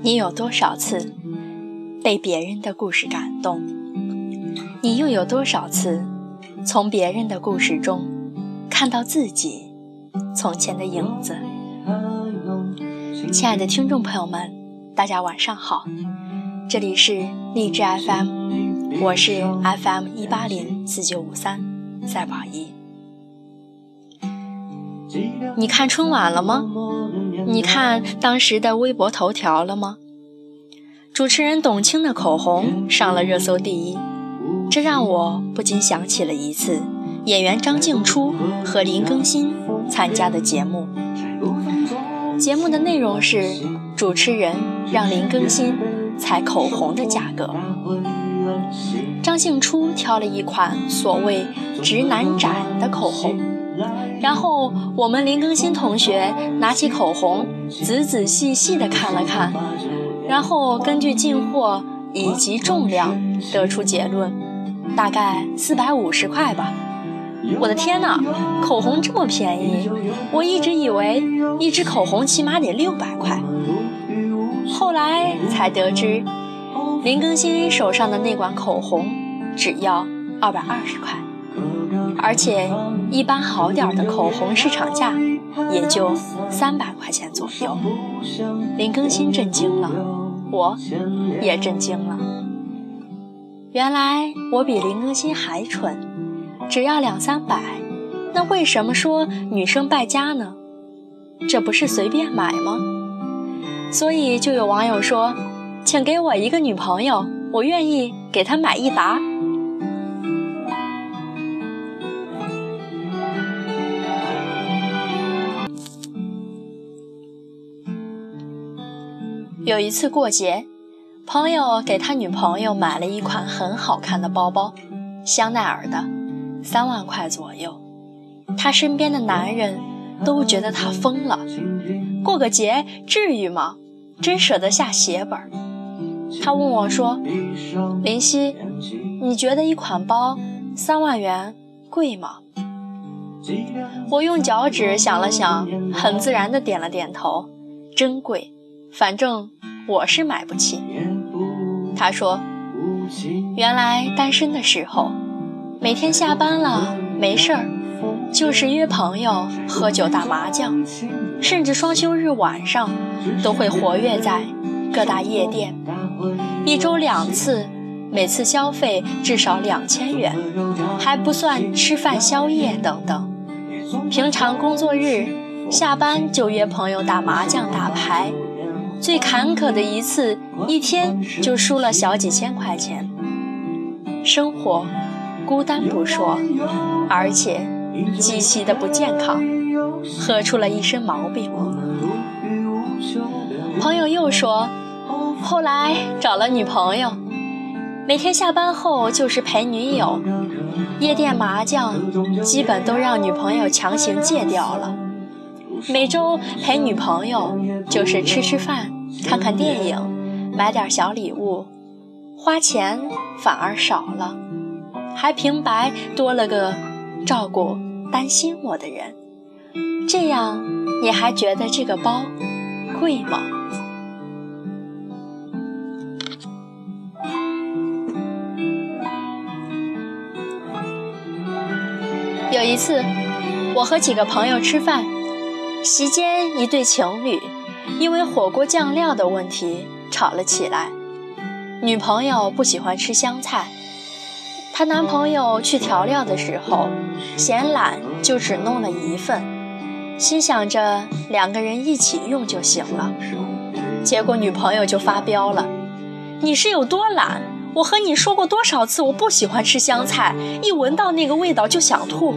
你有多少次被别人的故事感动？你又有多少次从别人的故事中看到自己从前的影子？亲爱的听众朋友们，大家晚上好，这里是励志 FM，我是 FM 一八零四九五三赛宝仪。你看春晚了吗？你看当时的微博头条了吗？主持人董卿的口红上了热搜第一，这让我不禁想起了一次演员张静初和林更新参加的节目。节目的内容是主持人让林更新猜口红的价格，张静初挑了一款所谓“直男斩”的口红。然后我们林更新同学拿起口红，仔仔细细地看了看，然后根据进货以及重量得出结论，大概四百五十块吧。我的天哪，口红这么便宜！我一直以为一支口红起码得六百块。后来才得知，林更新手上的那管口红只要二百二十块。而且，一般好点的口红市场价也就三百块钱左右。林更新震惊了，我也震惊了。原来我比林更新还蠢，只要两三百，那为什么说女生败家呢？这不是随便买吗？所以就有网友说：“请给我一个女朋友，我愿意给她买一沓。”有一次过节，朋友给他女朋友买了一款很好看的包包，香奈儿的，三万块左右。他身边的男人都觉得他疯了，过个节至于吗？真舍得下血本。他问我说：“林夕，你觉得一款包三万元贵吗？”我用脚趾想了想，很自然地点了点头：“真贵。”反正我是买不起。他说：“原来单身的时候，每天下班了没事儿，就是约朋友喝酒打麻将，甚至双休日晚上都会活跃在各大夜店，一周两次，每次消费至少两千元，还不算吃饭宵夜等等。平常工作日下班就约朋友打麻将打牌。”最坎坷的一次，一天就输了小几千块钱。生活孤单不说，而且极其的不健康，喝出了一身毛病。朋友又说，后来找了女朋友，每天下班后就是陪女友，夜店麻将基本都让女朋友强行戒掉了。每周陪女朋友就是吃吃饭、看看电影、买点小礼物，花钱反而少了，还平白多了个照顾、担心我的人。这样你还觉得这个包贵吗？有一次，我和几个朋友吃饭。席间，一对情侣因为火锅酱料的问题吵了起来。女朋友不喜欢吃香菜，她男朋友去调料的时候嫌懒，就只弄了一份，心想着两个人一起用就行了。结果女朋友就发飙了：“你是有多懒？我和你说过多少次我不喜欢吃香菜，一闻到那个味道就想吐。”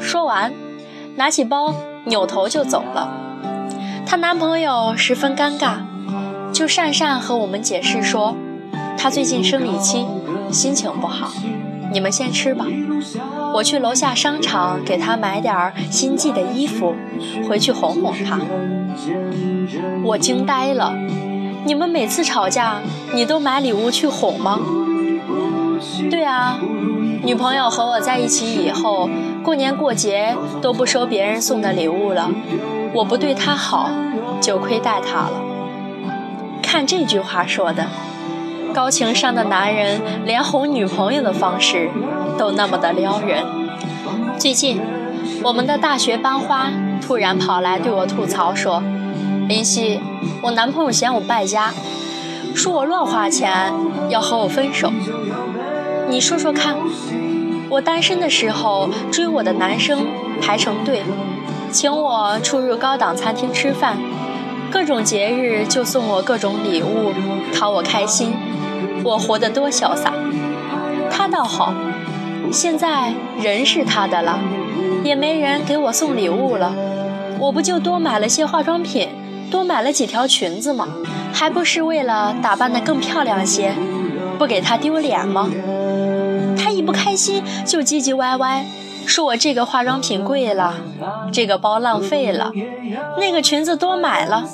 说完，拿起包。扭头就走了，她男朋友十分尴尬，就讪讪和我们解释说，他最近生理期，心情不好，你们先吃吧，我去楼下商场给他买点新季的衣服，回去哄哄他。我惊呆了，你们每次吵架，你都买礼物去哄吗？对啊。女朋友和我在一起以后，过年过节都不收别人送的礼物了。我不对他好，就亏待他了。看这句话说的，高情商的男人连哄女朋友的方式都那么的撩人。最近，我们的大学班花突然跑来对我吐槽说：“林夕，我男朋友嫌我败家，说我乱花钱，要和我分手。你说说看，我单身的时候追我的男生排成队，请我出入高档餐厅吃饭。”各种节日就送我各种礼物，讨我开心，我活得多潇洒。他倒好，现在人是他的了，也没人给我送礼物了，我不就多买了些化妆品，多买了几条裙子吗？还不是为了打扮得更漂亮些，不给他丢脸吗？不开心就唧唧歪歪。说我这个化妆品贵了，这个包浪费了，那个裙子多买了，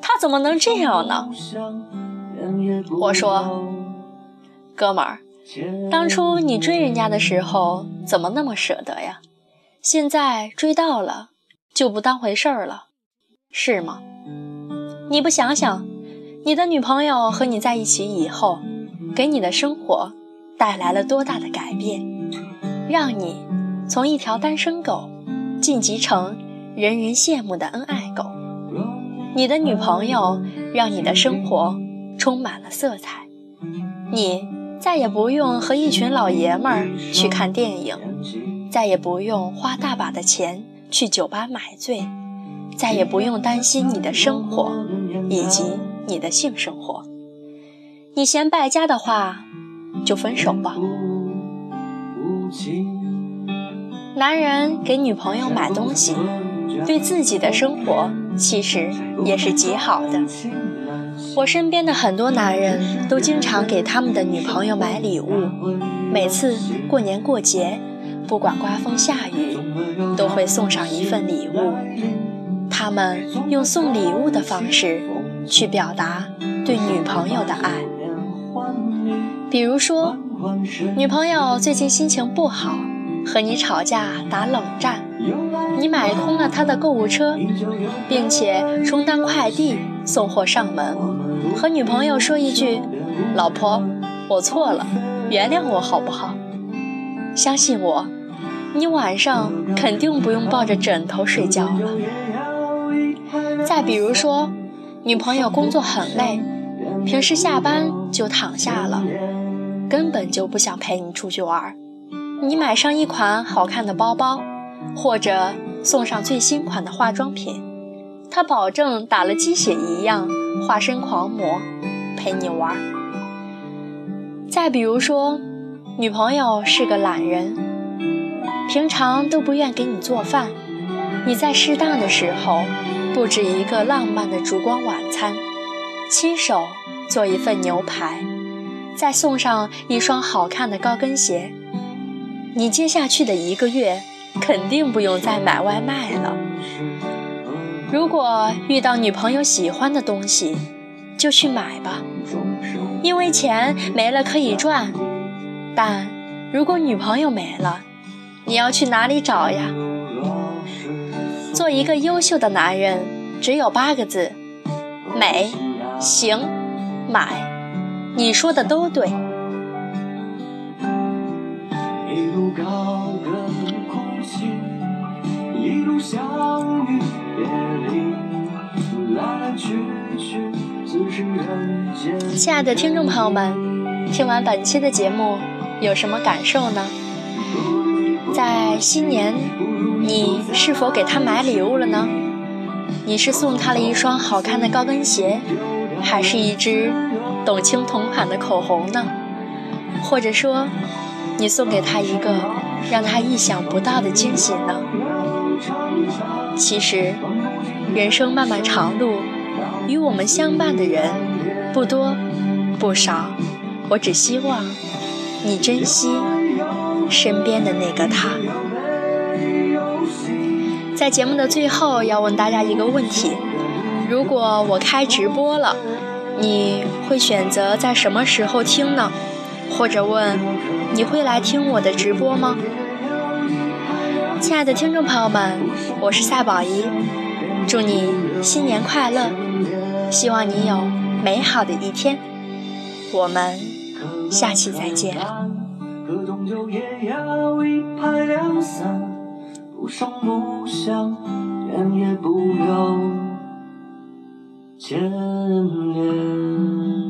他怎么能这样呢？我说，哥们儿，当初你追人家的时候怎么那么舍得呀？现在追到了就不当回事儿了，是吗？你不想想，你的女朋友和你在一起以后，给你的生活带来了多大的改变，让你。从一条单身狗晋级成人人羡慕的恩爱狗，你的女朋友让你的生活充满了色彩，你再也不用和一群老爷们儿去看电影，再也不用花大把的钱去酒吧买醉，再也不用担心你的生活以及你的性生活。你嫌败家的话，就分手吧。男人给女朋友买东西，对自己的生活其实也是极好的。我身边的很多男人都经常给他们的女朋友买礼物，每次过年过节，不管刮风下雨，都会送上一份礼物。他们用送礼物的方式去表达对女朋友的爱，比如说，女朋友最近心情不好。和你吵架打冷战，你买空了他的购物车，并且充当快递送货上门，和女朋友说一句：“老婆，我错了，原谅我好不好？”相信我，你晚上肯定不用抱着枕头睡觉了。再比如说，女朋友工作很累，平时下班就躺下了，根本就不想陪你出去玩。你买上一款好看的包包，或者送上最新款的化妆品，他保证打了鸡血一样化身狂魔，陪你玩。再比如说，女朋友是个懒人，平常都不愿给你做饭，你在适当的时候布置一个浪漫的烛光晚餐，亲手做一份牛排，再送上一双好看的高跟鞋。你接下去的一个月肯定不用再买外卖了。如果遇到女朋友喜欢的东西，就去买吧，因为钱没了可以赚。但如果女朋友没了，你要去哪里找呀？做一个优秀的男人，只有八个字：美、行、买。你说的都对。亲爱的听众朋友们，听完本期的节目，有什么感受呢？在新年，你是否给他买礼物了呢？你是送他了一双好看的高跟鞋，还是一支董卿同款的口红呢？或者说，你送给他一个让他意想不到的惊喜呢？其实，人生漫漫长路，与我们相伴的人不多不少。我只希望你珍惜身边的那个他。在节目的最后，要问大家一个问题：如果我开直播了，你会选择在什么时候听呢？或者问，你会来听我的直播吗？亲爱的听众朋友们，我是赛宝仪，祝你新年快乐，希望你有美好的一天。我们下期再见。不声不响，人也不千年。